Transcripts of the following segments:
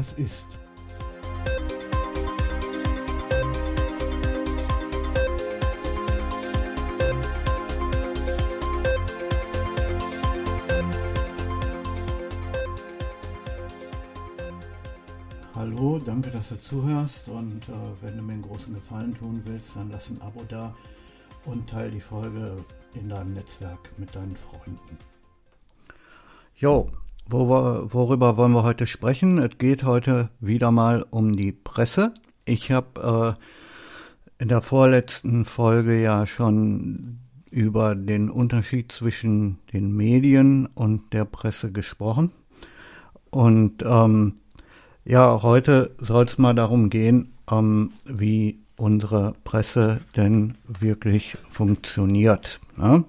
was ist. Hallo, danke, dass du zuhörst und äh, wenn du mir einen großen Gefallen tun willst, dann lass ein Abo da und teile die Folge in deinem Netzwerk mit deinen Freunden. Jo, worüber wollen wir heute sprechen? Es geht heute wieder mal um die Presse. Ich habe äh, in der vorletzten Folge ja schon über den Unterschied zwischen den Medien und der Presse gesprochen. Und ähm, ja, heute soll es mal darum gehen, ähm, wie unsere Presse denn wirklich funktioniert. Ne?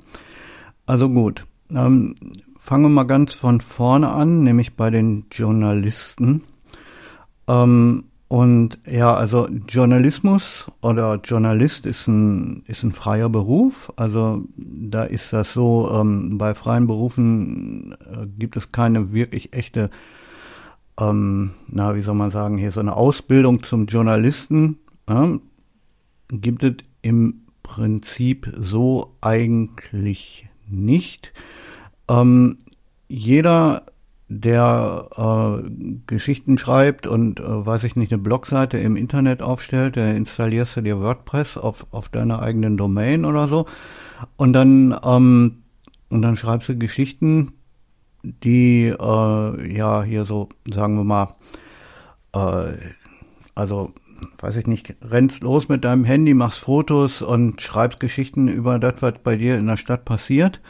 Also gut, ähm, fangen wir mal ganz von vorne an, nämlich bei den Journalisten. Ähm, und ja, also Journalismus oder Journalist ist ein, ist ein freier Beruf. Also da ist das so, ähm, bei freien Berufen äh, gibt es keine wirklich echte, ähm, na, wie soll man sagen, hier so eine Ausbildung zum Journalisten. Ja, gibt es im Prinzip so eigentlich nicht. Ähm, jeder, der äh, Geschichten schreibt und, äh, weiß ich nicht, eine Blogseite im Internet aufstellt, der installierst du dir WordPress auf, auf deiner eigenen Domain oder so und dann, ähm, und dann schreibst du Geschichten, die, äh, ja, hier so, sagen wir mal, äh, also weiß ich nicht, rennst los mit deinem Handy, machst Fotos und schreibst Geschichten über das, was bei dir in der Stadt passiert.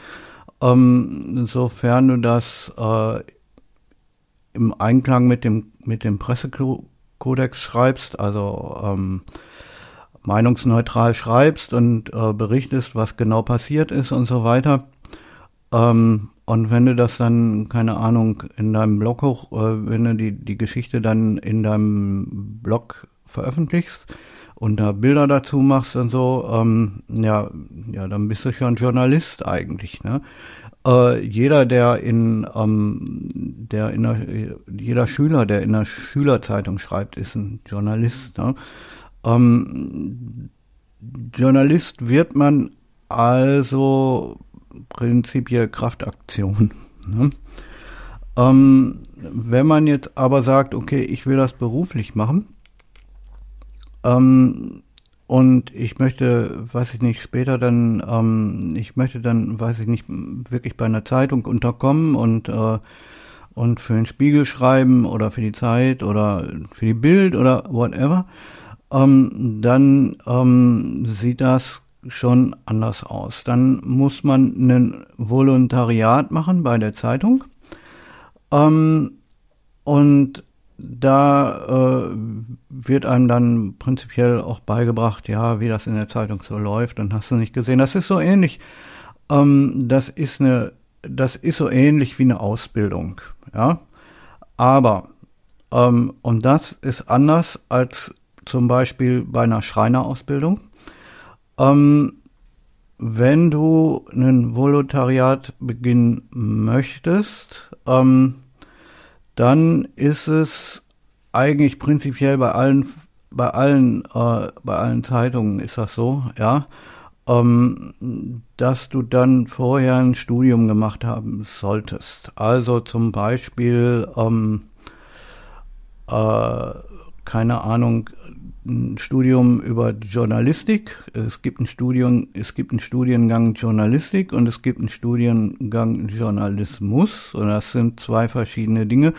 Ähm, sofern du das äh, im Einklang mit dem, mit dem Pressekodex schreibst, also ähm, meinungsneutral schreibst und äh, berichtest, was genau passiert ist und so weiter. Ähm, und wenn du das dann, keine Ahnung, in deinem Blog hoch, äh, wenn du die, die Geschichte dann in deinem Blog veröffentlichst und da Bilder dazu machst und so, ähm, ja, ja, dann bist du schon Journalist eigentlich, ne? Äh, jeder, der in, ähm, der in der, jeder Schüler, der in der Schülerzeitung schreibt, ist ein Journalist. Ne? Ähm, Journalist wird man also prinzipiell Kraftaktion. Ne? Ähm, wenn man jetzt aber sagt, okay, ich will das beruflich machen, ähm, und ich möchte, weiß ich nicht, später dann, ähm, ich möchte dann, weiß ich nicht, wirklich bei einer Zeitung unterkommen und, äh, und für den Spiegel schreiben oder für die Zeit oder für die Bild oder whatever, ähm, dann ähm, sieht das schon anders aus. Dann muss man ein Volontariat machen bei der Zeitung. Ähm, und da äh, wird einem dann prinzipiell auch beigebracht, ja, wie das in der Zeitung so läuft, dann hast du nicht gesehen. Das ist so ähnlich. Ähm, das ist eine, das ist so ähnlich wie eine Ausbildung, ja. Aber ähm, und das ist anders als zum Beispiel bei einer Schreinerausbildung. Ähm, wenn du ein Volontariat beginnen möchtest, ähm, dann ist es eigentlich prinzipiell bei allen bei allen äh, bei allen Zeitungen ist das so, ja, ähm, dass du dann vorher ein Studium gemacht haben solltest. Also zum Beispiel ähm, äh, keine Ahnung ein Studium über Journalistik, es gibt ein Studium, es gibt einen Studiengang Journalistik und es gibt einen Studiengang Journalismus und das sind zwei verschiedene Dinge.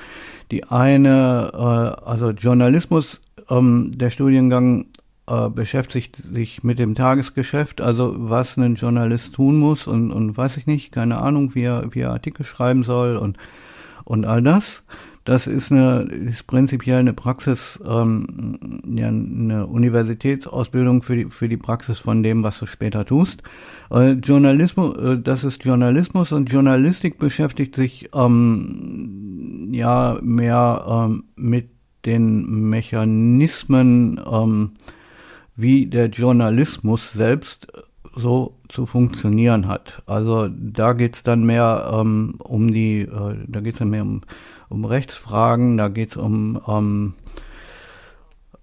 Die eine, äh, also Journalismus, ähm, der Studiengang äh, beschäftigt sich mit dem Tagesgeschäft, also was ein Journalist tun muss und, und weiß ich nicht, keine Ahnung, wie er, wie er Artikel schreiben soll und, und all das. Das ist eine ist prinzipiell eine Praxis, ähm, ja, eine Universitätsausbildung für die für die Praxis von dem, was du später tust. Äh, Journalismus, äh, das ist Journalismus und Journalistik beschäftigt sich ähm, ja mehr ähm, mit den Mechanismen, ähm, wie der Journalismus selbst so zu funktionieren hat. Also da geht es dann mehr ähm, um die, äh, da geht es dann mehr um, um Rechtsfragen, da geht es um, ähm,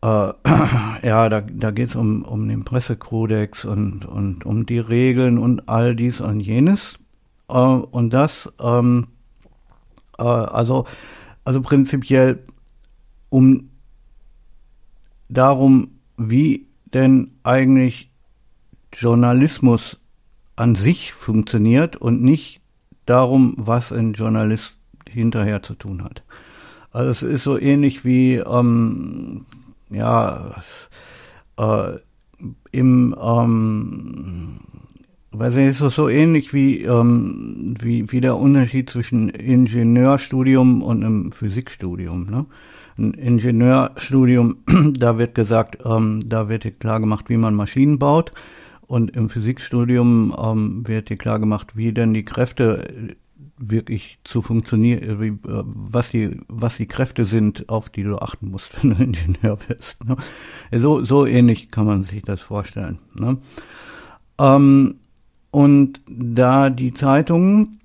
äh, ja, da, da geht es um, um den Pressekodex und, und um die Regeln und all dies und jenes. Äh, und das, ähm, äh, also, also prinzipiell um darum, wie denn eigentlich Journalismus an sich funktioniert und nicht darum, was ein Journalist hinterher zu tun hat. Also es ist so ähnlich wie ähm, ja äh, im ähm, weiß ich, ist so ähnlich wie, ähm, wie, wie der Unterschied zwischen Ingenieurstudium und einem Physikstudium. Ne? Ein Ingenieurstudium, da wird gesagt, ähm, da wird dir klar gemacht, wie man Maschinen baut. Und im Physikstudium ähm, wird dir klar gemacht, wie denn die Kräfte wirklich zu funktionieren, äh, äh, was die, was die Kräfte sind, auf die du achten musst, wenn du Ingenieur bist. Ne? So, so ähnlich kann man sich das vorstellen. Ne? Ähm, und da die Zeitungen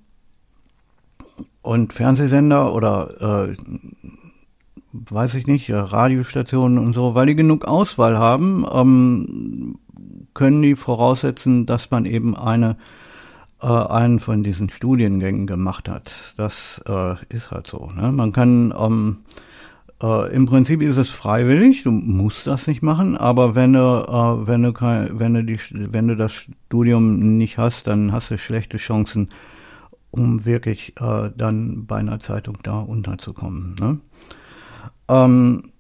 und Fernsehsender oder äh, weiß ich nicht, Radiostationen und so, weil die genug Auswahl haben, ähm, können die voraussetzen, dass man eben eine äh, einen von diesen Studiengängen gemacht hat. Das äh, ist halt so. Ne? Man kann ähm, äh, im Prinzip ist es freiwillig, du musst das nicht machen, aber wenn du, äh, wenn du kein, wenn du die, wenn du das Studium nicht hast, dann hast du schlechte Chancen, um wirklich äh, dann bei einer Zeitung da unterzukommen. Ne? Ähm,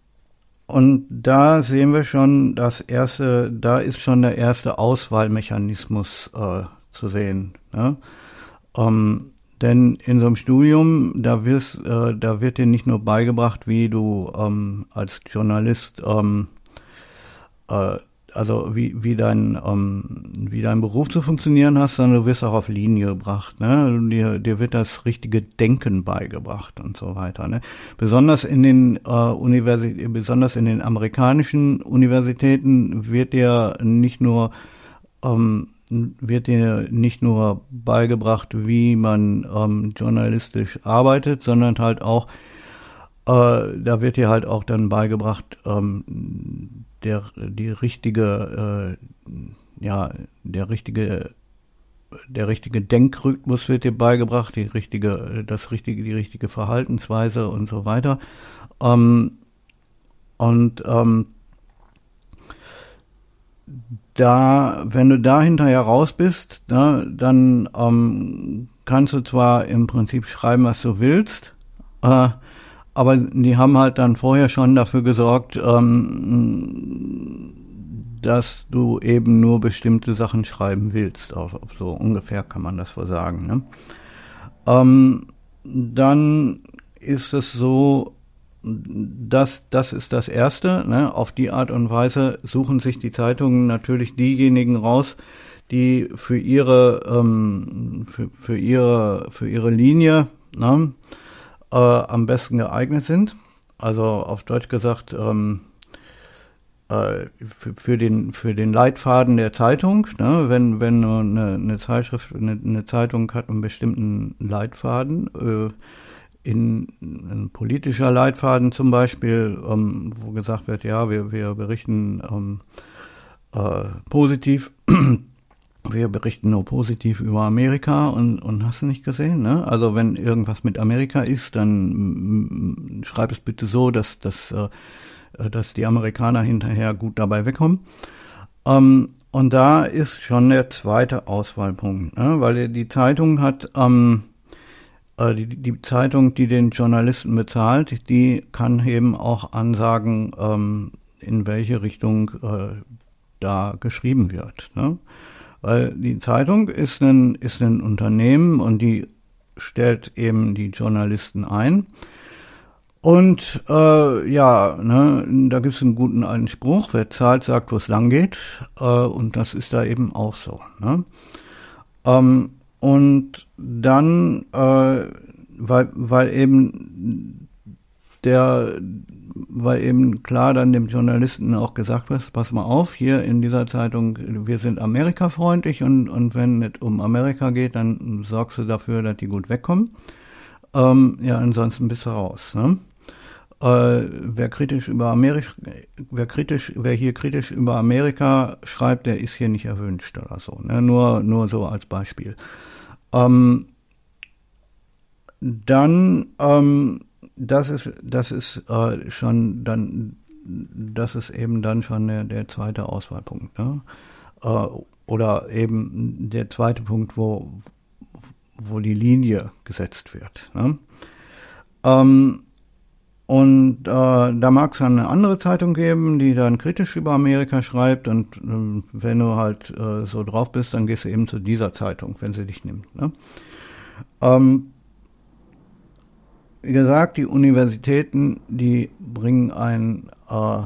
und da sehen wir schon das erste, da ist schon der erste Auswahlmechanismus äh, zu sehen. Ne? Ähm, denn in so einem Studium, da, wirst, äh, da wird dir nicht nur beigebracht, wie du ähm, als Journalist ähm, äh, also wie, wie, dein, ähm, wie dein Beruf zu funktionieren hast, sondern du wirst auch auf Linie gebracht. Ne? Dir, dir wird das richtige Denken beigebracht und so weiter. Ne? Besonders in den äh, Universi besonders in den amerikanischen Universitäten wird dir nicht nur ähm, wird dir nicht nur beigebracht, wie man ähm, journalistisch arbeitet, sondern halt auch äh, da wird dir halt auch dann beigebracht, ähm, der, die richtige, äh, ja, der richtige, der richtige Denkrhythmus wird dir beigebracht, die richtige, das richtige, die richtige Verhaltensweise und so weiter. Ähm, und ähm, da, wenn du da hinterher raus bist, ne, dann ähm, kannst du zwar im Prinzip schreiben, was du willst, äh, aber die haben halt dann vorher schon dafür gesorgt, ähm, dass du eben nur bestimmte Sachen schreiben willst. Auch, so ungefähr kann man das wohl sagen. Ne? Ähm, dann ist es so, dass das ist das Erste. Ne? Auf die Art und Weise suchen sich die Zeitungen natürlich diejenigen raus, die für ihre ähm, für, für ihre für ihre Linie ne? äh, am besten geeignet sind. Also auf Deutsch gesagt, ähm, äh, für, für, den, für den Leitfaden der Zeitung, ne? wenn, wenn eine, eine Zeitschrift, eine, eine, Zeitung hat einen bestimmten Leitfaden, äh, in ein politischer Leitfaden zum Beispiel, ähm, wo gesagt wird, ja, wir, wir berichten ähm, äh, positiv wir berichten nur positiv über Amerika und, und hast du nicht gesehen, ne? Also wenn irgendwas mit Amerika ist, dann schreib es bitte so, dass, dass, äh, dass die Amerikaner hinterher gut dabei wegkommen. Ähm, und da ist schon der zweite Auswahlpunkt, ne? weil die Zeitung hat, ähm, äh, die, die Zeitung, die den Journalisten bezahlt, die kann eben auch ansagen, ähm, in welche Richtung äh, da geschrieben wird. Ne? Weil die Zeitung ist ein, ist ein Unternehmen und die stellt eben die Journalisten ein. Und äh, ja, ne, da gibt es einen guten alten Spruch, wer zahlt, sagt, wo es lang geht. Äh, und das ist da eben auch so. Ne? Ähm, und dann, äh, weil, weil eben der weil eben klar dann dem Journalisten auch gesagt wird, pass mal auf, hier in dieser Zeitung, wir sind Amerika-freundlich und, und wenn es um Amerika geht, dann sorgst du dafür, dass die gut wegkommen. Ähm, ja, ansonsten bist du raus. Ne? Äh, wer kritisch über Amerika, wer kritisch, wer hier kritisch über Amerika schreibt, der ist hier nicht erwünscht oder so. Ne? Nur, nur so als Beispiel. Ähm, dann, ähm, das ist, das ist äh, schon dann, das ist eben dann schon der, der zweite Auswahlpunkt. Ne? Äh, oder eben der zweite Punkt, wo, wo die Linie gesetzt wird. Ne? Ähm, und äh, da mag es eine andere Zeitung geben, die dann kritisch über Amerika schreibt. Und äh, wenn du halt äh, so drauf bist, dann gehst du eben zu dieser Zeitung, wenn sie dich nimmt. Ne? Ähm, wie gesagt, die Universitäten, die bringen einen äh,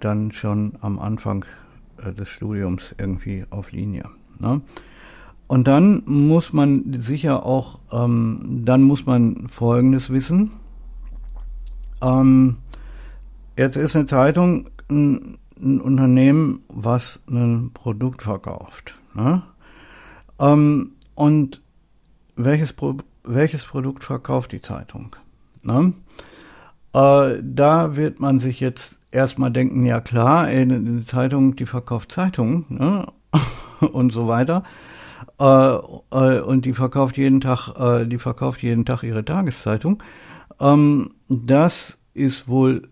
dann schon am Anfang äh, des Studiums irgendwie auf Linie. Ne? Und dann muss man sicher auch, ähm, dann muss man Folgendes wissen ähm, jetzt ist eine Zeitung ein, ein, Unternehmen, was ein Produkt verkauft. Ne? Ähm, und welches, Pro welches Produkt verkauft die Zeitung? Ne? Äh, da wird man sich jetzt erstmal denken, ja klar, eine Zeitung, die verkauft Zeitungen ne? und so weiter. Äh, äh, und die verkauft jeden Tag, äh, die verkauft jeden Tag ihre Tageszeitung. Ähm, das ist wohl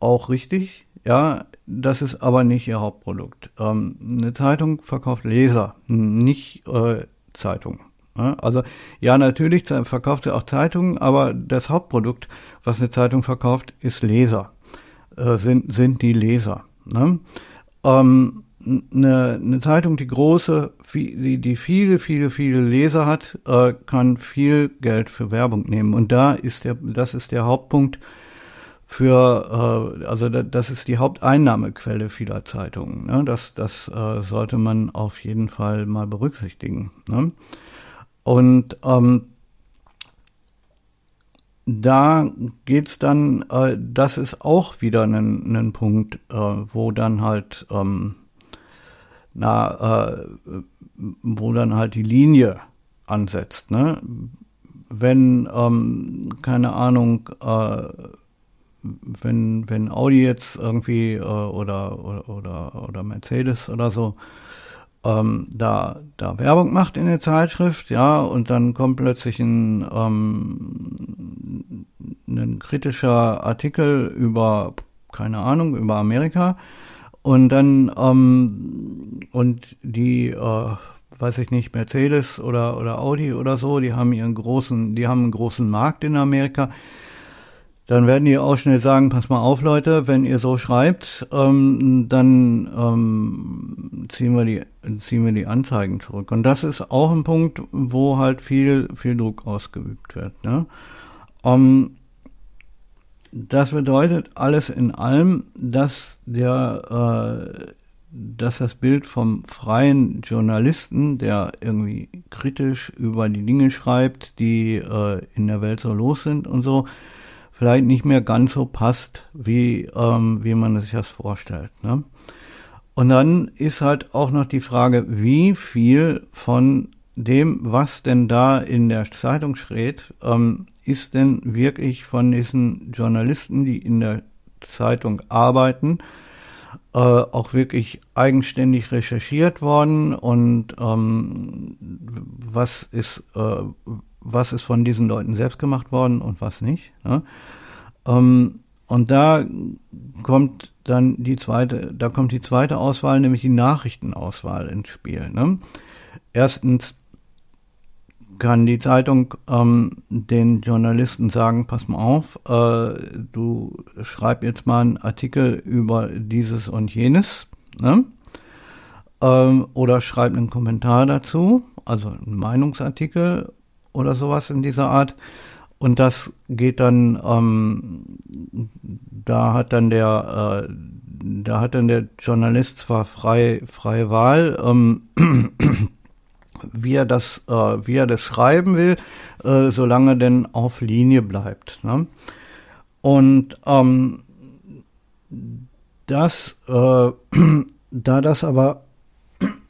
auch richtig, ja, das ist aber nicht ihr Hauptprodukt. Ähm, eine Zeitung verkauft Leser, nicht äh, Zeitung. Ja, also ja, natürlich verkauft sie auch Zeitungen, aber das Hauptprodukt, was eine Zeitung verkauft, ist Leser, äh, sind, sind die Leser. Ne? Ähm, eine, eine Zeitung, die große, die, die viele, viele, viele Leser hat, äh, kann viel Geld für Werbung nehmen. Und da ist der, das ist der Hauptpunkt für, äh, also das ist die Haupteinnahmequelle vieler Zeitungen. Ne? Das, das äh, sollte man auf jeden Fall mal berücksichtigen. Ne? Und ähm, da geht's dann, äh, das ist auch wieder ein, ein Punkt, äh, wo dann halt ähm, na, äh, wo dann halt die Linie ansetzt. Ne? Wenn, ähm, keine Ahnung, äh, wenn, wenn Audi jetzt irgendwie äh, oder, oder, oder, oder Mercedes oder so ähm, da, da Werbung macht in der Zeitschrift, ja, und dann kommt plötzlich ein, ähm, ein kritischer Artikel über, keine Ahnung, über Amerika und dann, ähm, und die, äh, weiß ich nicht, Mercedes oder, oder Audi oder so, die haben ihren großen, die haben einen großen Markt in Amerika. Dann werden die auch schnell sagen, pass mal auf, Leute, wenn ihr so schreibt, ähm, dann ähm, ziehen wir die, ziehen wir die Anzeigen zurück. Und das ist auch ein Punkt, wo halt viel, viel Druck ausgeübt wird. Ne? Ähm, das bedeutet alles in allem, dass der, äh, dass das Bild vom freien Journalisten, der irgendwie kritisch über die Dinge schreibt, die äh, in der Welt so los sind und so, vielleicht nicht mehr ganz so passt, wie, ähm, wie man sich das vorstellt. Ne? Und dann ist halt auch noch die Frage, wie viel von dem, was denn da in der Zeitung steht, ähm, ist denn wirklich von diesen Journalisten, die in der Zeitung arbeiten, äh, auch wirklich eigenständig recherchiert worden und ähm, was ist äh, was ist von diesen Leuten selbst gemacht worden und was nicht. Ne? Ähm, und da kommt dann die zweite, da kommt die zweite Auswahl, nämlich die Nachrichtenauswahl ins Spiel. Ne? Erstens kann die Zeitung ähm, den Journalisten sagen, pass mal auf, äh, du schreib jetzt mal einen Artikel über dieses und jenes, ne? ähm, oder schreib einen Kommentar dazu, also einen Meinungsartikel oder sowas in dieser Art. Und das geht dann, ähm, da hat dann der, äh, da hat dann der Journalist zwar frei, freie Wahl, ähm, wie er das, äh, wie er das schreiben will, äh, solange denn auf Linie bleibt. Ne? Und ähm, das, äh, da das aber,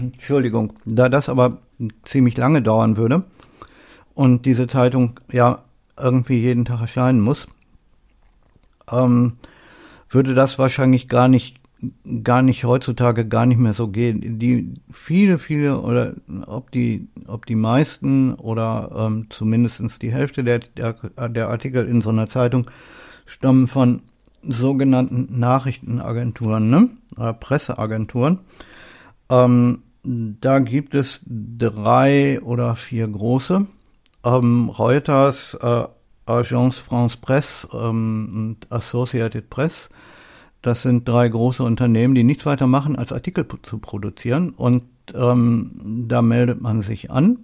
Entschuldigung, da das aber ziemlich lange dauern würde und diese Zeitung ja irgendwie jeden Tag erscheinen muss, ähm, würde das wahrscheinlich gar nicht gar nicht heutzutage gar nicht mehr so gehen. Die viele, viele oder ob die, ob die meisten oder ähm, zumindest die Hälfte der, der, der Artikel in so einer Zeitung stammen von sogenannten Nachrichtenagenturen, ne? Oder Presseagenturen. Ähm, da gibt es drei oder vier große. Ähm, Reuters, äh, Agence France Presse ähm, und Associated Press. Das sind drei große Unternehmen, die nichts weiter machen, als Artikel zu produzieren. Und ähm, da meldet man sich an,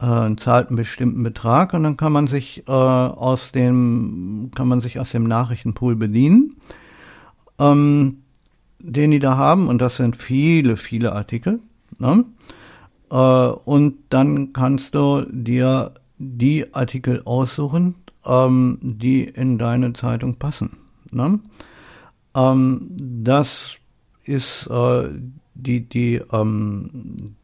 äh, zahlt einen bestimmten Betrag und dann kann man sich äh, aus dem kann man sich aus dem Nachrichtenpool bedienen, ähm, den die da haben. Und das sind viele, viele Artikel. Ne? Äh, und dann kannst du dir die Artikel aussuchen, ähm, die in deine Zeitung passen. Ne? Ähm, das ist äh, die, die, ähm,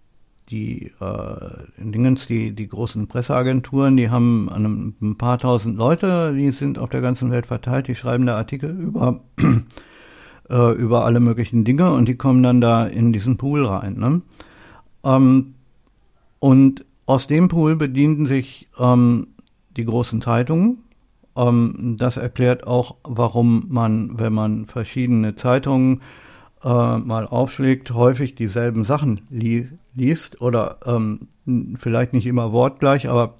die äh, Dingens, die, die großen Presseagenturen, die haben ein, paar tausend Leute, die sind auf der ganzen Welt verteilt, die schreiben da Artikel über, äh, über alle möglichen Dinge und die kommen dann da in diesen Pool rein. Ne? Ähm, und aus dem Pool bedienten sich ähm, die großen Zeitungen. Ähm, das erklärt auch, warum man, wenn man verschiedene Zeitungen äh, mal aufschlägt, häufig dieselben Sachen li liest oder ähm, vielleicht nicht immer wortgleich, aber,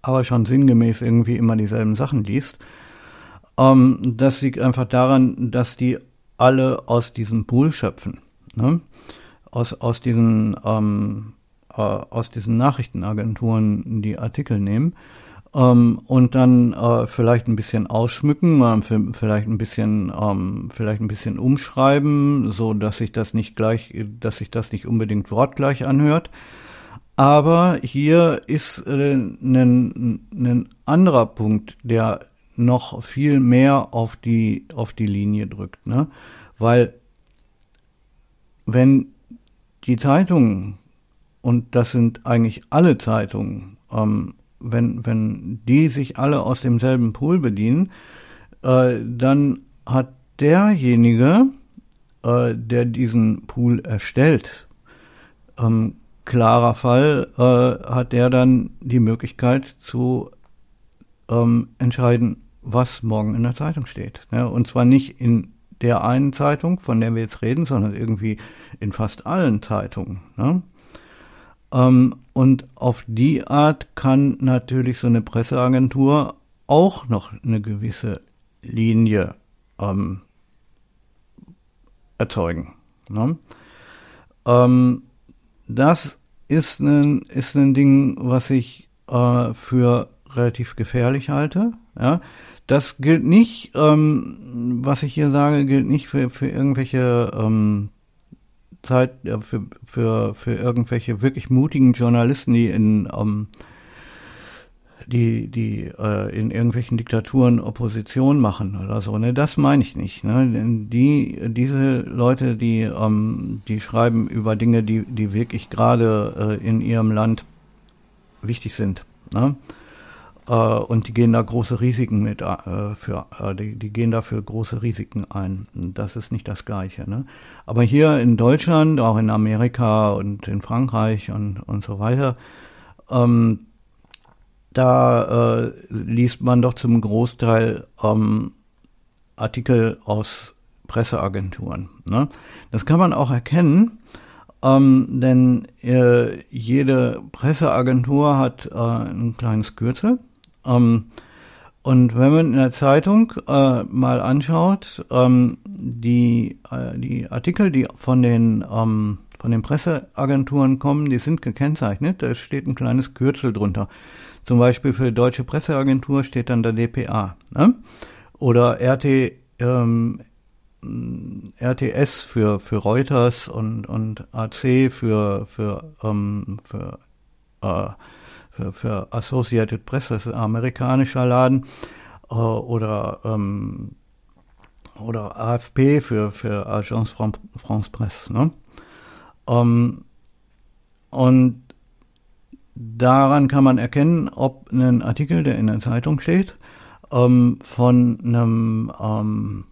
aber schon sinngemäß irgendwie immer dieselben Sachen liest. Ähm, das liegt einfach daran, dass die alle aus diesem Pool schöpfen. Ne? Aus, aus diesen ähm, äh, aus diesen Nachrichtenagenturen die Artikel nehmen ähm, und dann äh, vielleicht ein bisschen ausschmücken, äh, vielleicht ein bisschen, ähm, vielleicht ein bisschen umschreiben, so dass sich das nicht gleich, dass sich das nicht unbedingt wortgleich anhört. Aber hier ist äh, ein, ein anderer Punkt, der noch viel mehr auf die auf die Linie drückt, ne? Weil wenn die Zeitungen und das sind eigentlich alle Zeitungen, ähm, wenn, wenn die sich alle aus demselben Pool bedienen, äh, dann hat derjenige, äh, der diesen Pool erstellt, ähm, klarer Fall, äh, hat der dann die Möglichkeit zu ähm, entscheiden, was morgen in der Zeitung steht. Ne? Und zwar nicht in der einen Zeitung, von der wir jetzt reden, sondern irgendwie in fast allen Zeitungen. Ne? Ähm, und auf die Art kann natürlich so eine Presseagentur auch noch eine gewisse Linie ähm, erzeugen. Ne? Ähm, das ist ein, ist ein Ding, was ich äh, für relativ gefährlich halte. Ja? Das gilt nicht, ähm, was ich hier sage, gilt nicht für, für irgendwelche ähm, Zeit ja, für, für, für irgendwelche wirklich mutigen Journalisten, die in ähm, die, die äh, in irgendwelchen Diktaturen Opposition machen oder so. Ne, das meine ich nicht. Ne? Die, diese Leute, die, ähm, die schreiben über Dinge, die, die wirklich gerade äh, in ihrem Land wichtig sind. Ne? Äh, und die gehen da große Risiken mit äh, für, äh, die, die gehen dafür große Risiken ein. Das ist nicht das Gleiche. Ne? Aber hier in Deutschland, auch in Amerika und in Frankreich und, und so weiter, ähm, da äh, liest man doch zum Großteil ähm, Artikel aus Presseagenturen. Ne? Das kann man auch erkennen, ähm, denn äh, jede Presseagentur hat äh, ein kleines Kürzel ähm, und wenn man in der Zeitung äh, mal anschaut, ähm, die, äh, die Artikel, die von den, ähm, von den Presseagenturen kommen, die sind gekennzeichnet. Da steht ein kleines Kürzel drunter. Zum Beispiel für die Deutsche Presseagentur steht dann der DPA. Ne? Oder RT, ähm, RTS für, für Reuters und, und AC für, für, ähm, für äh, für, Associated Press, das ist ein amerikanischer Laden, äh, oder ähm, oder AFP für, für Agence France Presse. Ne? Ähm, und daran kann man erkennen, ob ein Artikel, der in der Zeitung steht, ähm, von einem ähm,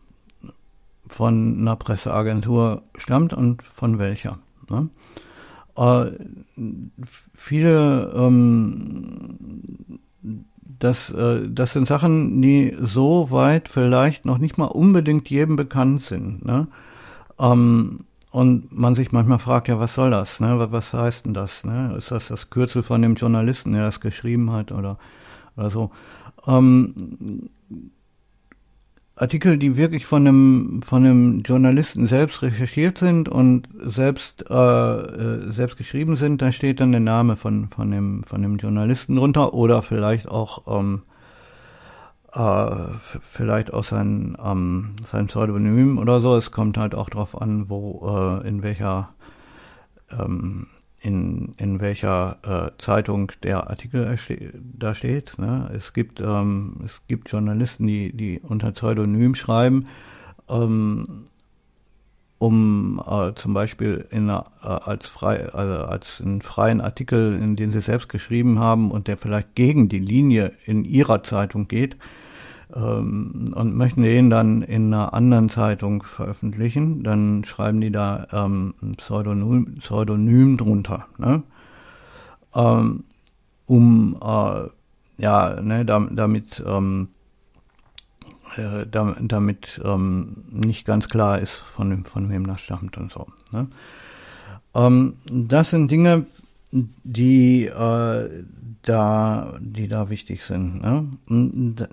von einer Presseagentur stammt und von welcher. Ne? Äh, viele ähm, das, äh, das sind Sachen, die so weit vielleicht noch nicht mal unbedingt jedem bekannt sind. Ne? Ähm, und man sich manchmal fragt, ja, was soll das? Ne? Was heißt denn das? Ne? Ist das das Kürzel von dem Journalisten, der das geschrieben hat oder, oder so? Ähm, Artikel, die wirklich von einem, von einem Journalisten selbst recherchiert sind und selbst, äh, äh, selbst geschrieben sind, da steht dann der Name von, von, dem, von dem Journalisten drunter oder vielleicht auch ähm, äh, vielleicht auch sein, ähm, sein Pseudonym oder so. Es kommt halt auch darauf an, wo, äh, in welcher ähm, in, in welcher äh, Zeitung der Artikel da steht. Ne? Es, gibt, ähm, es gibt Journalisten, die, die unter Pseudonym schreiben, ähm, um äh, zum Beispiel in äh, als, frei, also als einen freien Artikel, in den sie selbst geschrieben haben und der vielleicht gegen die Linie in ihrer Zeitung geht, ähm, und möchten den dann in einer anderen Zeitung veröffentlichen, dann schreiben die da ähm, ein Pseudonym, Pseudonym drunter, ne? ähm, um äh, ja, ne, damit, ähm, äh, damit ähm, nicht ganz klar ist, von, von wem das stammt und so. Ne? Ähm, das sind Dinge, die äh, da, die da wichtig sind. Ne?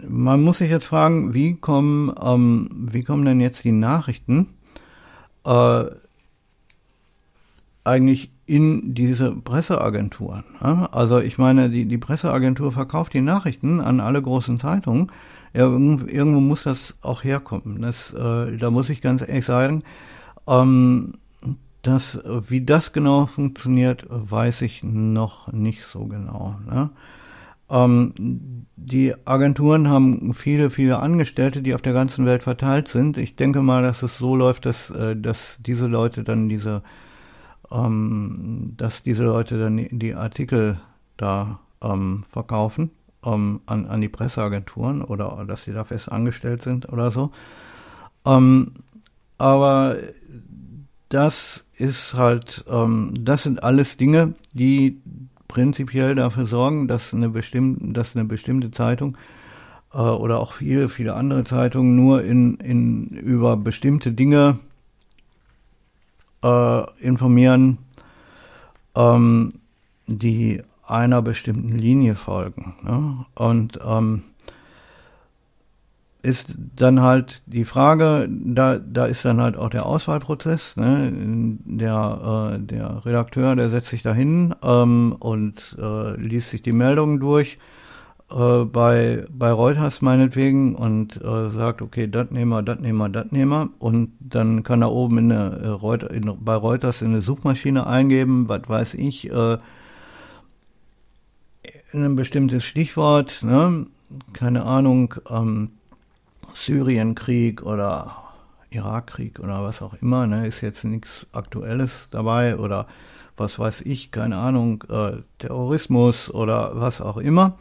Man muss sich jetzt fragen, wie kommen, ähm, wie kommen denn jetzt die Nachrichten äh, eigentlich in diese Presseagentur? Ne? Also ich meine, die, die Presseagentur verkauft die Nachrichten an alle großen Zeitungen. Irgendwo muss das auch herkommen. Das, äh, da muss ich ganz ehrlich sagen, ähm, das, wie das genau funktioniert, weiß ich noch nicht so genau. Ne? Ähm, die Agenturen haben viele, viele Angestellte, die auf der ganzen Welt verteilt sind. Ich denke mal, dass es so läuft, dass, äh, dass diese Leute dann diese, ähm, dass diese Leute dann die Artikel da ähm, verkaufen ähm, an, an die Presseagenturen oder dass sie da fest angestellt sind oder so. Ähm, aber das ist halt, ähm, das sind alles Dinge, die prinzipiell dafür sorgen, dass eine bestimmte, dass eine bestimmte Zeitung äh, oder auch viele, viele andere Zeitungen nur in, in über bestimmte Dinge äh, informieren, ähm, die einer bestimmten Linie folgen. Ne? Und ähm, ist dann halt die Frage, da, da ist dann halt auch der Auswahlprozess. Ne? Der, äh, der Redakteur, der setzt sich da hin ähm, und äh, liest sich die Meldungen durch äh, bei, bei Reuters meinetwegen und äh, sagt, okay, das nehmen wir, das nehmen wir, das nehmen wir. Und dann kann er oben in eine, äh, Reuter, in, bei Reuters in eine Suchmaschine eingeben, was weiß ich, äh, ein bestimmtes Stichwort, ne? keine Ahnung, ähm, Syrienkrieg oder Irakkrieg oder was auch immer, ne, ist jetzt nichts Aktuelles dabei oder was weiß ich, keine Ahnung, äh, Terrorismus oder was auch immer.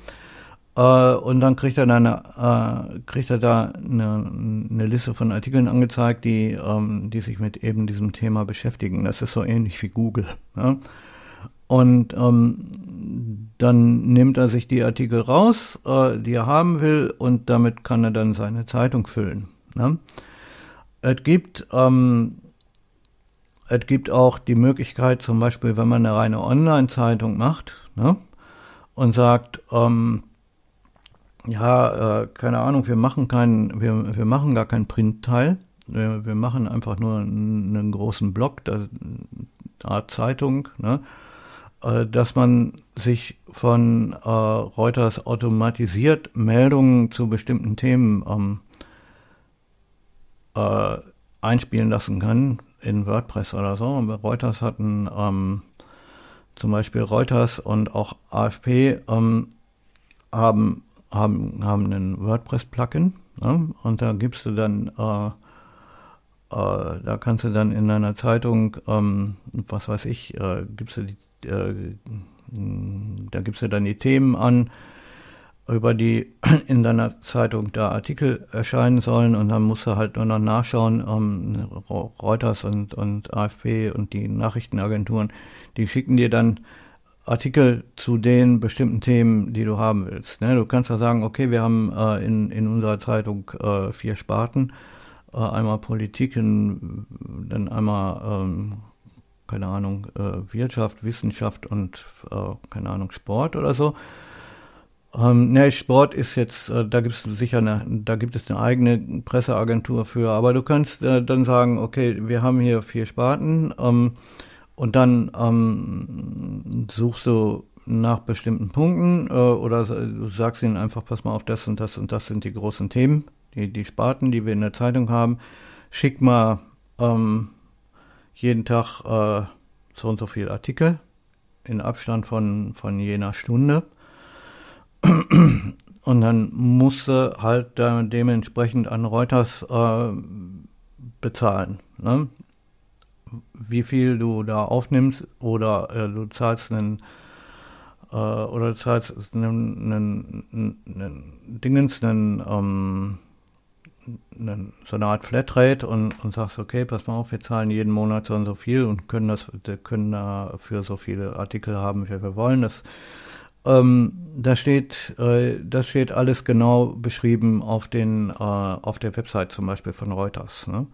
Äh, und dann kriegt er, dann eine, äh, kriegt er da eine, eine, Liste von Artikeln angezeigt, die, ähm, die sich mit eben diesem Thema beschäftigen. Das ist so ähnlich wie Google. Ne? Und ähm, dann nimmt er sich die Artikel raus, äh, die er haben will, und damit kann er dann seine Zeitung füllen. Ne? Es gibt ähm, es gibt auch die Möglichkeit, zum Beispiel, wenn man eine reine Online-Zeitung macht ne, und sagt, ähm, ja, äh, keine Ahnung, wir machen keinen, wir, wir machen gar keinen Printteil, wir, wir machen einfach nur einen, großen Blog, eine Art Zeitung, ne, dass man sich von äh, Reuters automatisiert Meldungen zu bestimmten Themen ähm, äh, einspielen lassen kann in WordPress oder so. Reuters hatten ähm, zum Beispiel Reuters und auch AFP ähm, haben, haben, haben einen WordPress-Plugin ne? und da gibst du dann äh, äh, da kannst du dann in deiner Zeitung, ähm, was weiß ich, äh, gibst du die, äh, da gibst du dann die Themen an, über die in deiner Zeitung da Artikel erscheinen sollen und dann musst du halt nur noch nachschauen, ähm, Reuters und, und AFP und die Nachrichtenagenturen, die schicken dir dann Artikel zu den bestimmten Themen, die du haben willst. Ne? Du kannst ja sagen, okay, wir haben äh, in, in unserer Zeitung äh, vier Sparten, äh, einmal Politik, dann einmal, ähm, keine Ahnung, äh, Wirtschaft, Wissenschaft und, äh, keine Ahnung, Sport oder so. Ähm, ne, Sport ist jetzt, äh, da gibt es sicher eine, da gibt es eine eigene Presseagentur für, aber du kannst äh, dann sagen, okay, wir haben hier vier Sparten ähm, und dann ähm, suchst du nach bestimmten Punkten äh, oder du sagst ihnen einfach, pass mal auf, das und das und das sind die großen Themen, die, die Sparten, die wir in der Zeitung haben. Schick mal ähm, jeden Tag äh, so und so viel Artikel in Abstand von, von jener Stunde. Und dann musste halt dementsprechend an Reuters äh, bezahlen. Ne? Wie viel du da aufnimmst oder äh, du zahlst einen äh, oder du zahlst einen, einen, einen Dingens, einen, ähm, so eine Art Flatrate und, und sagst, okay, pass mal auf, wir zahlen jeden Monat so und so viel und können das, können dafür so viele Artikel haben, wie wir wollen. Das ähm, da steht, äh, das steht alles genau beschrieben auf den, äh, auf der Website zum Beispiel von Reuters. Ne?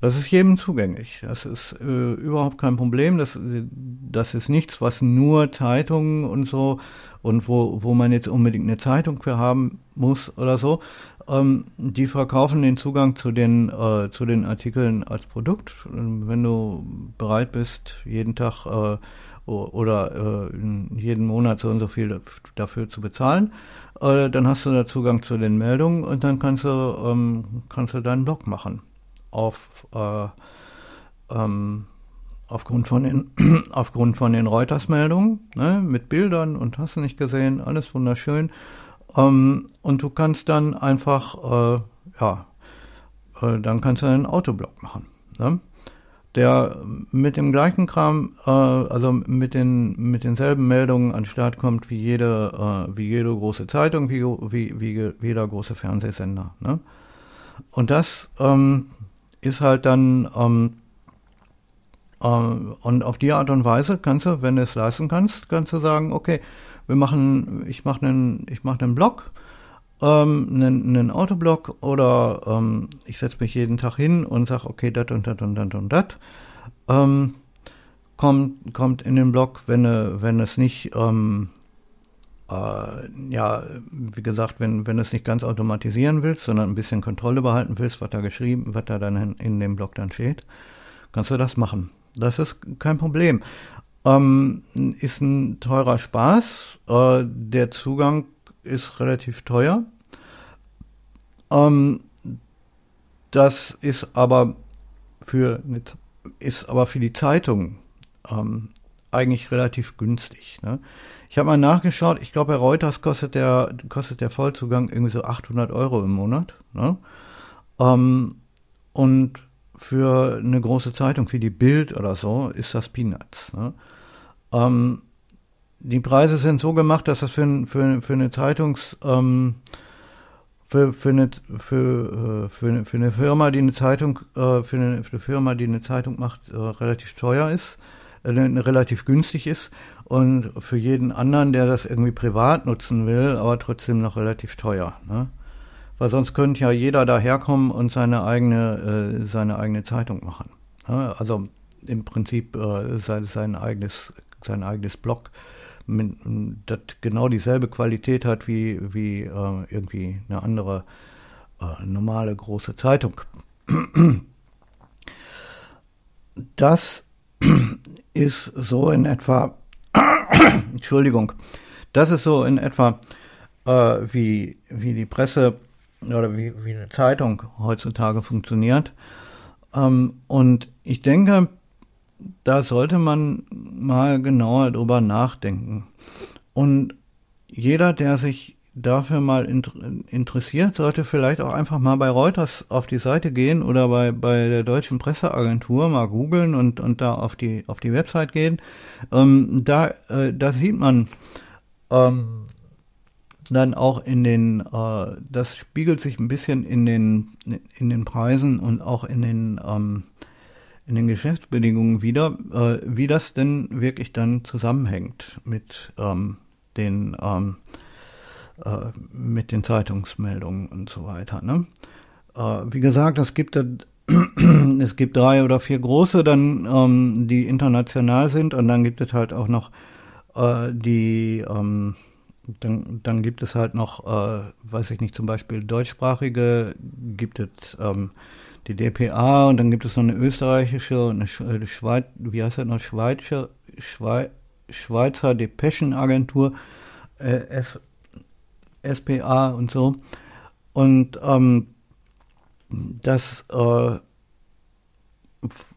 Das ist jedem zugänglich. Das ist äh, überhaupt kein Problem. Das, das ist nichts, was nur Zeitungen und so und wo, wo man jetzt unbedingt eine Zeitung für haben muss oder so. Ähm, die verkaufen den Zugang zu den, äh, zu den Artikeln als Produkt. Wenn du bereit bist, jeden Tag äh, oder äh, jeden Monat so und so viel dafür zu bezahlen. Äh, dann hast du da Zugang zu den Meldungen und dann kannst du, ähm, kannst du deinen Blog machen. Auf, äh, ähm, aufgrund von den, aufgrund von den Reuters-Meldungen, ne, mit Bildern und hast du nicht gesehen, alles wunderschön. Ähm, und du kannst dann einfach, äh, ja, äh, dann kannst du einen Autoblog machen. Ne? der mit dem gleichen Kram, äh, also mit den mit denselben Meldungen an den Start kommt wie jede äh, wie jede große Zeitung, wie wie, wie jeder große Fernsehsender. Ne? Und das ähm, ist halt dann ähm, äh, und auf die Art und Weise kannst du, wenn du es leisten kannst, kannst du sagen, okay, wir machen, ich mache einen, ich mache einen Blog ähm, einen, einen Autoblog oder ähm, ich setze mich jeden Tag hin und sage, okay, das und das und das und das. Ähm, kommt, kommt in den Blog, wenn, wenn es nicht, ähm, äh, ja, wie gesagt, wenn, wenn du es nicht ganz automatisieren willst, sondern ein bisschen Kontrolle behalten willst, was da geschrieben, was da dann in, in dem Blog dann steht, kannst du das machen. Das ist kein Problem. Ähm, ist ein teurer Spaß. Äh, der Zugang ist relativ teuer. Ähm, das ist aber für eine, ist aber für die Zeitung ähm, eigentlich relativ günstig. Ne? Ich habe mal nachgeschaut. Ich glaube, bei Reuters kostet der kostet der Vollzugang irgendwie so 800 Euro im Monat. Ne? Ähm, und für eine große Zeitung wie die Bild oder so ist das Peanuts. Ne? Ähm, die Preise sind so gemacht, dass das für, für, für eine Zeitungs ähm, für, für, eine, für, äh, für, eine, für eine Firma, die eine Zeitung, äh, für eine, für eine Firma, die eine Zeitung macht, äh, relativ teuer ist, relativ günstig ist und für jeden anderen, der das irgendwie privat nutzen will, aber trotzdem noch relativ teuer. Ne? Weil sonst könnte ja jeder daherkommen und seine eigene, seine eigene Zeitung machen. Ne? Also im Prinzip sein, sein eigenes, sein eigenes Blog das genau dieselbe Qualität hat wie, wie äh, irgendwie eine andere äh, normale große Zeitung. Das ist so in etwa, Entschuldigung, das ist so in etwa äh, wie, wie die Presse oder wie, wie eine Zeitung heutzutage funktioniert. Ähm, und ich denke, da sollte man mal genauer drüber nachdenken. Und jeder, der sich dafür mal interessiert, sollte vielleicht auch einfach mal bei Reuters auf die Seite gehen oder bei, bei der deutschen Presseagentur mal googeln und, und da auf die, auf die Website gehen. Ähm, da, äh, da sieht man ähm, dann auch in den, äh, das spiegelt sich ein bisschen in den, in den Preisen und auch in den, ähm, in den Geschäftsbedingungen wieder, äh, wie das denn wirklich dann zusammenhängt mit ähm, den ähm, äh, mit den Zeitungsmeldungen und so weiter. Ne? Äh, wie gesagt, es gibt es gibt drei oder vier große, dann ähm, die international sind und dann gibt es halt auch noch äh, die ähm, dann, dann gibt es halt noch, äh, weiß ich nicht, zum Beispiel deutschsprachige, gibt es ähm, die DPA und dann gibt es noch eine österreichische und eine Schweiz, wie heißt das noch, Schweizer, Schweiz, Schweizer Depeschenagentur, äh, SPA und so. Und ähm, das, äh,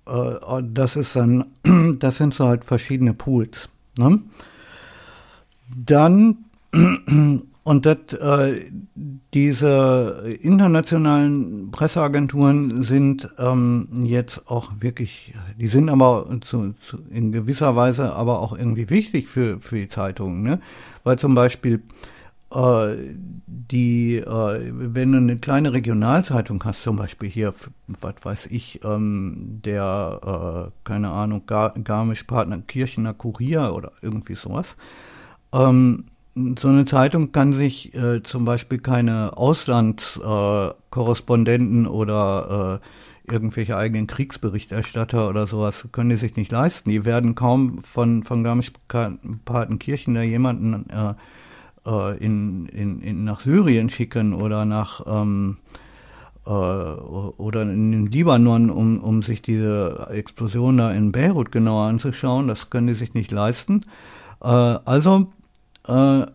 äh, das ist dann, das sind so halt verschiedene Pools. Ne? Dann und das, äh, diese internationalen Presseagenturen sind ähm, jetzt auch wirklich, die sind aber zu, zu, in gewisser Weise aber auch irgendwie wichtig für, für die Zeitungen, ne? Weil zum Beispiel äh, die, äh, wenn du eine kleine Regionalzeitung hast, zum Beispiel hier, was weiß ich, ähm, der, äh, keine Ahnung, Gar Garmisch-Partner Kirchener Kurier oder irgendwie sowas, ähm, so eine Zeitung kann sich äh, zum Beispiel keine Auslandskorrespondenten äh, oder äh, irgendwelche eigenen Kriegsberichterstatter oder sowas können die sich nicht leisten. Die werden kaum von, von Garmisch-Partenkirchen da jemanden äh, äh, in, in, in, nach Syrien schicken oder nach ähm, äh, oder in den Libanon, um, um sich diese Explosion da in Beirut genauer anzuschauen. Das können die sich nicht leisten. Äh, also äh,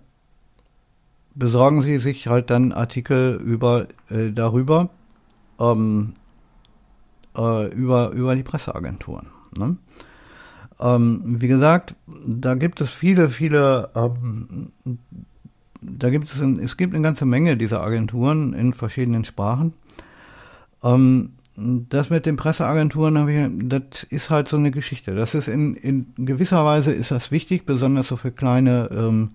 besorgen Sie sich halt dann Artikel über äh, darüber ähm, äh, über über die Presseagenturen. Ne? Ähm, wie gesagt, da gibt es viele viele ähm, da gibt es ein, es gibt eine ganze Menge dieser Agenturen in verschiedenen Sprachen. Ähm, das mit den Presseagenturen, ich, das ist halt so eine Geschichte. Das ist in, in gewisser Weise ist das wichtig, besonders so für kleine, ähm,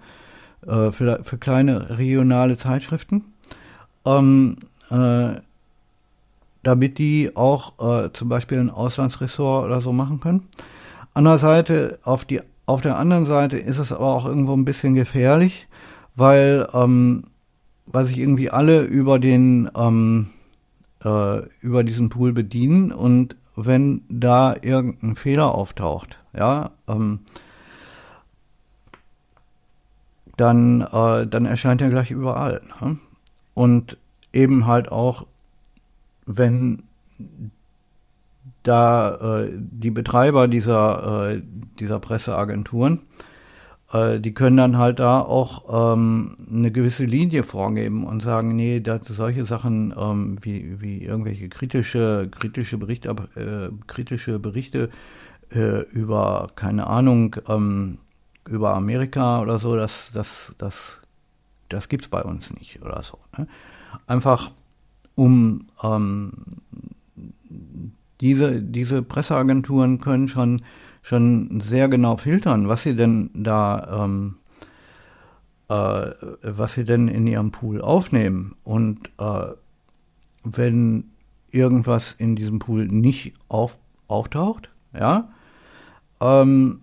äh, für, für, kleine regionale Zeitschriften, ähm, äh, damit die auch äh, zum Beispiel ein Auslandsressort oder so machen können. Andererseits, auf die, auf der anderen Seite ist es aber auch irgendwo ein bisschen gefährlich, weil, ähm, weil sich irgendwie alle über den ähm, äh, über diesen Pool bedienen und wenn da irgendein Fehler auftaucht, ja, ähm, dann, äh, dann erscheint er gleich überall. Ne? Und eben halt auch, wenn da äh, die Betreiber dieser, äh, dieser Presseagenturen äh, die können dann halt da auch ähm, eine gewisse Linie vorgeben und sagen, nee, das, solche Sachen ähm, wie, wie irgendwelche kritische, kritische Berichte, äh, kritische Berichte äh, über, keine Ahnung, ähm, über Amerika oder so, das, das, das, das gibt's bei uns nicht oder so. Ne? Einfach um ähm, diese, diese Presseagenturen können schon schon sehr genau filtern, was sie denn da, ähm, äh, was sie denn in ihrem Pool aufnehmen. Und äh, wenn irgendwas in diesem Pool nicht auf, auftaucht, ja, ähm,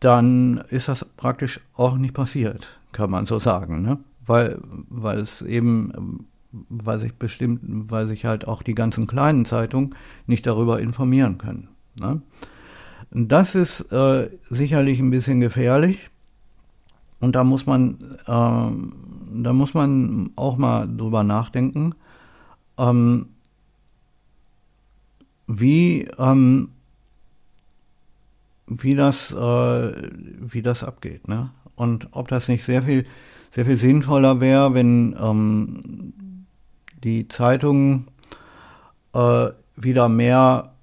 dann ist das praktisch auch nicht passiert, kann man so sagen, ne? Weil, weil es eben, weil sich bestimmt, weil sich halt auch die ganzen kleinen Zeitungen nicht darüber informieren können. Ne? Das ist äh, sicherlich ein bisschen gefährlich. Und da muss man, äh, da muss man auch mal drüber nachdenken, ähm, wie, ähm, wie das, äh, wie das abgeht, ne? Und ob das nicht sehr viel, sehr viel sinnvoller wäre, wenn ähm, die Zeitungen äh, wieder mehr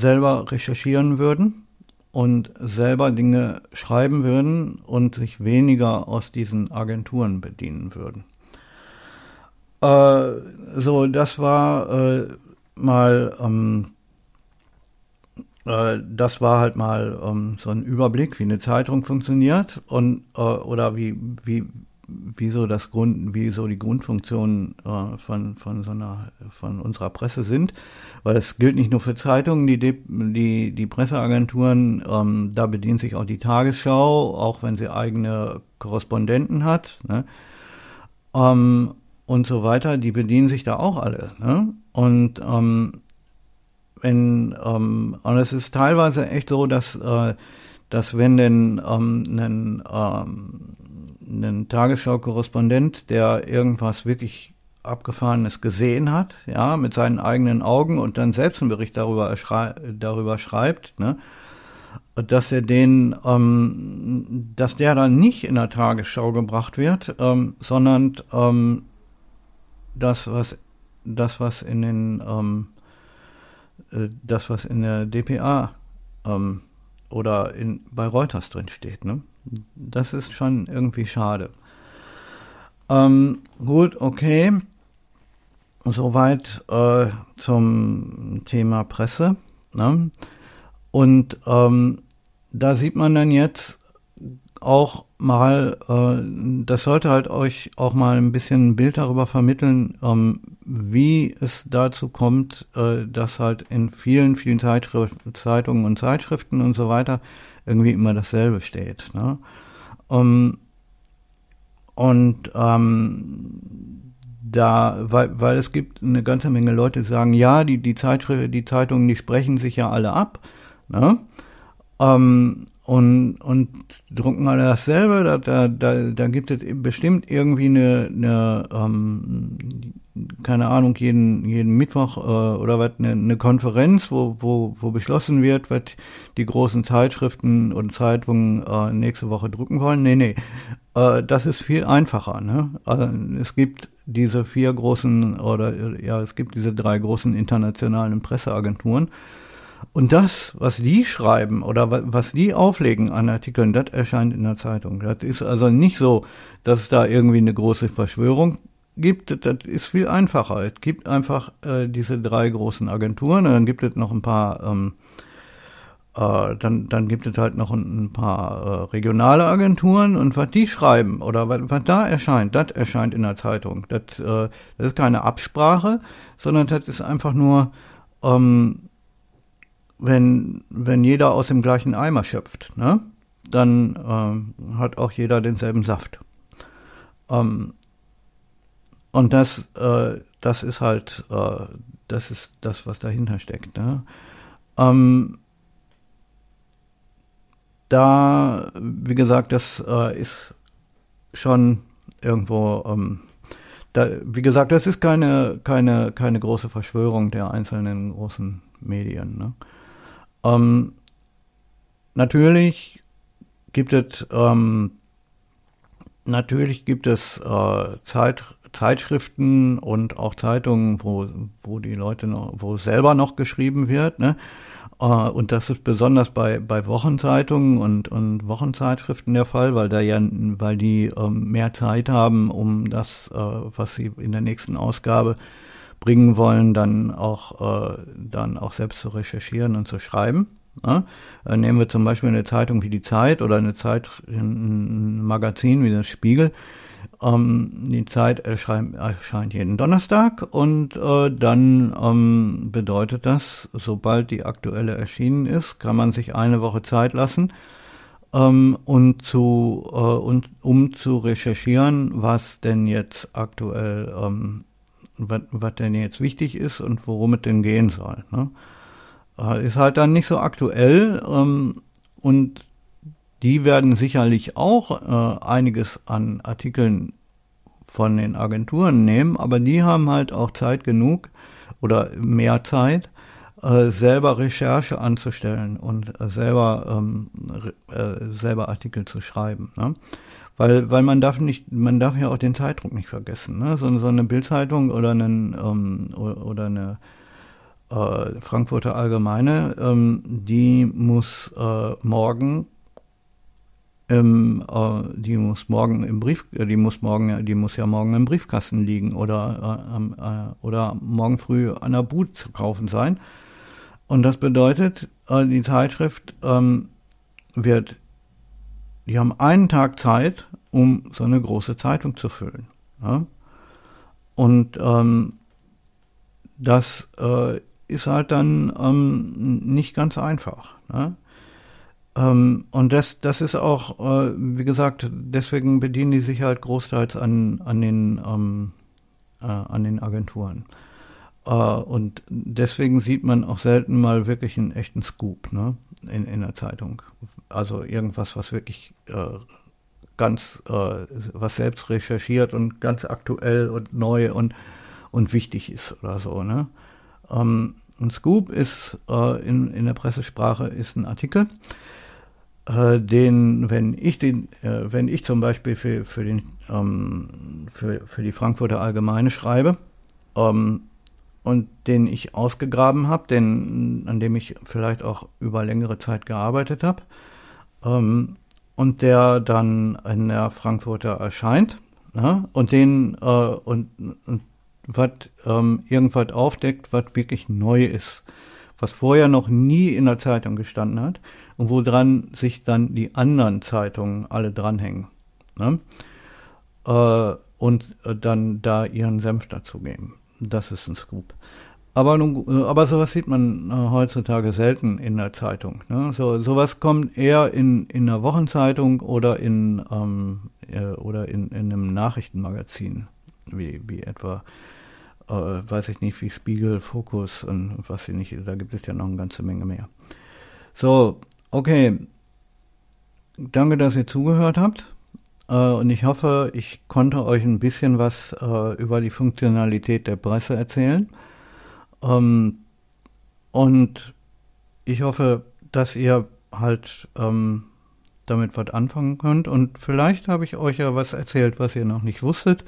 selber recherchieren würden und selber Dinge schreiben würden und sich weniger aus diesen Agenturen bedienen würden. Äh, so, das war äh, mal, ähm, äh, das war halt mal ähm, so ein Überblick, wie eine Zeitung funktioniert und äh, oder wie, wie, wie so das Grund, wie so die Grundfunktionen äh, von, von so einer, von unserer Presse sind. Weil es gilt nicht nur für Zeitungen, die, die, die Presseagenturen, ähm, da bedient sich auch die Tagesschau, auch wenn sie eigene Korrespondenten hat, ne? ähm, und so weiter, die bedienen sich da auch alle. Ne? Und ähm, wenn, ähm, und es ist teilweise echt so, dass, äh, dass wenn denn ähm, ein, ähm, ein Tagesschau-Korrespondent, der irgendwas wirklich Abgefahrenes gesehen hat, ja, mit seinen eigenen Augen und dann selbst einen Bericht darüber, darüber schreibt, ne, dass er den, ähm, dass der dann nicht in der Tagesschau gebracht wird, ähm, sondern ähm, das, was das, was in den ähm, äh, das, was in der DPA ähm, oder in, bei Reuters drin steht, ne? Das ist schon irgendwie schade. Ähm, gut, okay. Soweit äh, zum Thema Presse. Ne? Und ähm, da sieht man dann jetzt auch mal, äh, das sollte halt euch auch mal ein bisschen ein Bild darüber vermitteln, ähm, wie es dazu kommt, äh, dass halt in vielen, vielen Zeitungen und Zeitschriften und so weiter irgendwie immer dasselbe steht. Ne? Um, und ähm, da, weil, weil es gibt eine ganze Menge Leute, die sagen, ja, die, die, Zeitschrift, die Zeitungen, die sprechen sich ja alle ab. Ne? Ähm, und, und drucken alle dasselbe. Da, da, da, da gibt es bestimmt irgendwie eine, eine ähm, keine Ahnung, jeden, jeden Mittwoch äh, oder was, eine, eine Konferenz, wo, wo, wo beschlossen wird, was die großen Zeitschriften und Zeitungen äh, nächste Woche drucken wollen. Nee, nee. Äh, das ist viel einfacher. Ne? Also, es gibt diese vier großen oder ja, es gibt diese drei großen internationalen Presseagenturen. Und das, was die schreiben oder was die auflegen an Artikeln, das erscheint in der Zeitung. Das ist also nicht so, dass es da irgendwie eine große Verschwörung gibt, das ist viel einfacher. Es gibt einfach äh, diese drei großen Agenturen, dann gibt es noch ein paar, ähm, äh, dann, dann gibt es halt noch ein, ein paar äh, regionale Agenturen und was die schreiben oder was, was da erscheint, das erscheint in der Zeitung. Das, äh, das ist keine Absprache, sondern das ist einfach nur, ähm, wenn, wenn jeder aus dem gleichen Eimer schöpft, ne? dann ähm, hat auch jeder denselben Saft. Ähm, und das, äh, das ist halt, äh, das ist das, was dahinter steckt. Ne? Ähm, da, wie gesagt, das äh, ist schon irgendwo, ähm, da, wie gesagt, das ist keine, keine, keine große Verschwörung der einzelnen großen Medien. Ne? Ähm, natürlich gibt es, ähm, natürlich gibt es äh, Zeit, Zeitschriften und auch Zeitungen, wo, wo die Leute noch, wo selber noch geschrieben wird, ne? Äh, und das ist besonders bei, bei Wochenzeitungen und, und Wochenzeitschriften der Fall, weil da ja, weil die ähm, mehr Zeit haben, um das, äh, was sie in der nächsten Ausgabe bringen wollen, dann auch, äh, dann auch selbst zu recherchieren und zu schreiben. Ja? Äh, nehmen wir zum Beispiel eine Zeitung wie die Zeit oder eine Zeit, ein Magazin wie das Spiegel ähm, die Zeit erscheint, erscheint, jeden Donnerstag und äh, dann ähm, bedeutet das, sobald die aktuelle erschienen ist, kann man sich eine Woche Zeit lassen, ähm, und zu, äh, und, um zu recherchieren, was denn jetzt aktuell, ähm, was, denn jetzt wichtig ist und worum es denn gehen soll. Ne? Äh, ist halt dann nicht so aktuell ähm, und die werden sicherlich auch äh, einiges an Artikeln von den Agenturen nehmen, aber die haben halt auch Zeit genug oder mehr Zeit, äh, selber Recherche anzustellen und äh, selber, ähm, äh, selber Artikel zu schreiben. Ne? Weil, weil man darf nicht, man darf ja auch den Zeitdruck nicht vergessen. Ne? So, so eine Bildzeitung oder, einen, ähm, oder eine äh, Frankfurter Allgemeine, ähm, die muss äh, morgen im, äh, die muss morgen im Brief, äh, die muss morgen, die muss ja morgen im Briefkasten liegen oder äh, oder morgen früh an der Boot zu kaufen sein. Und das bedeutet, die Zeitschrift ähm, wird, die haben einen Tag Zeit, um so eine große Zeitung zu füllen. Ja? Und ähm, das äh, ist halt dann ähm, nicht ganz einfach. Ne? Ähm, und das, das ist auch, äh, wie gesagt, deswegen bedienen die sich halt großteils an, an, den, ähm, äh, an den Agenturen. Äh, und deswegen sieht man auch selten mal wirklich einen echten Scoop ne? In, in der Zeitung. Also irgendwas, was wirklich äh, ganz, äh, was selbst recherchiert und ganz aktuell und neu und, und wichtig ist oder so. Ne? Ähm, ein Scoop ist äh, in, in der Pressesprache ist ein Artikel, äh, den, wenn ich den, äh, wenn ich zum Beispiel für, für, den, ähm, für, für die Frankfurter Allgemeine schreibe, ähm, und den ich ausgegraben habe, den, an dem ich vielleicht auch über längere Zeit gearbeitet habe, ähm, und der dann in der Frankfurter erscheint, ja, und den äh, und, und was ähm, irgendwas aufdeckt, was wirklich neu ist, was vorher noch nie in der Zeitung gestanden hat und woran sich dann die anderen Zeitungen alle dranhängen. Ne? Äh, und äh, dann da ihren Senf dazugeben. Das ist ein Scoop. Aber, nun, äh, aber sowas sieht man äh, heutzutage selten in der Zeitung. Ne? So, sowas kommt eher in, in einer Wochenzeitung oder in, ähm, äh, oder in, in einem Nachrichtenmagazin, wie, wie etwa äh, weiß ich nicht, wie Spiegel, Fokus und was sie nicht, da gibt es ja noch eine ganze Menge mehr. So, okay. Danke, dass ihr zugehört habt. Äh, und ich hoffe, ich konnte euch ein bisschen was äh, über die Funktionalität der Presse erzählen. Ähm, und ich hoffe, dass ihr halt ähm, damit was anfangen könnt. Und vielleicht habe ich euch ja was erzählt, was ihr noch nicht wusstet.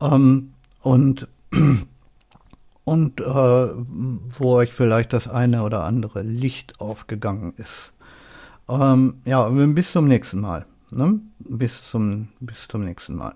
Ähm, und und äh, wo euch vielleicht das eine oder andere Licht aufgegangen ist. Ähm, ja, bis zum nächsten Mal. Ne? Bis, zum, bis zum nächsten Mal.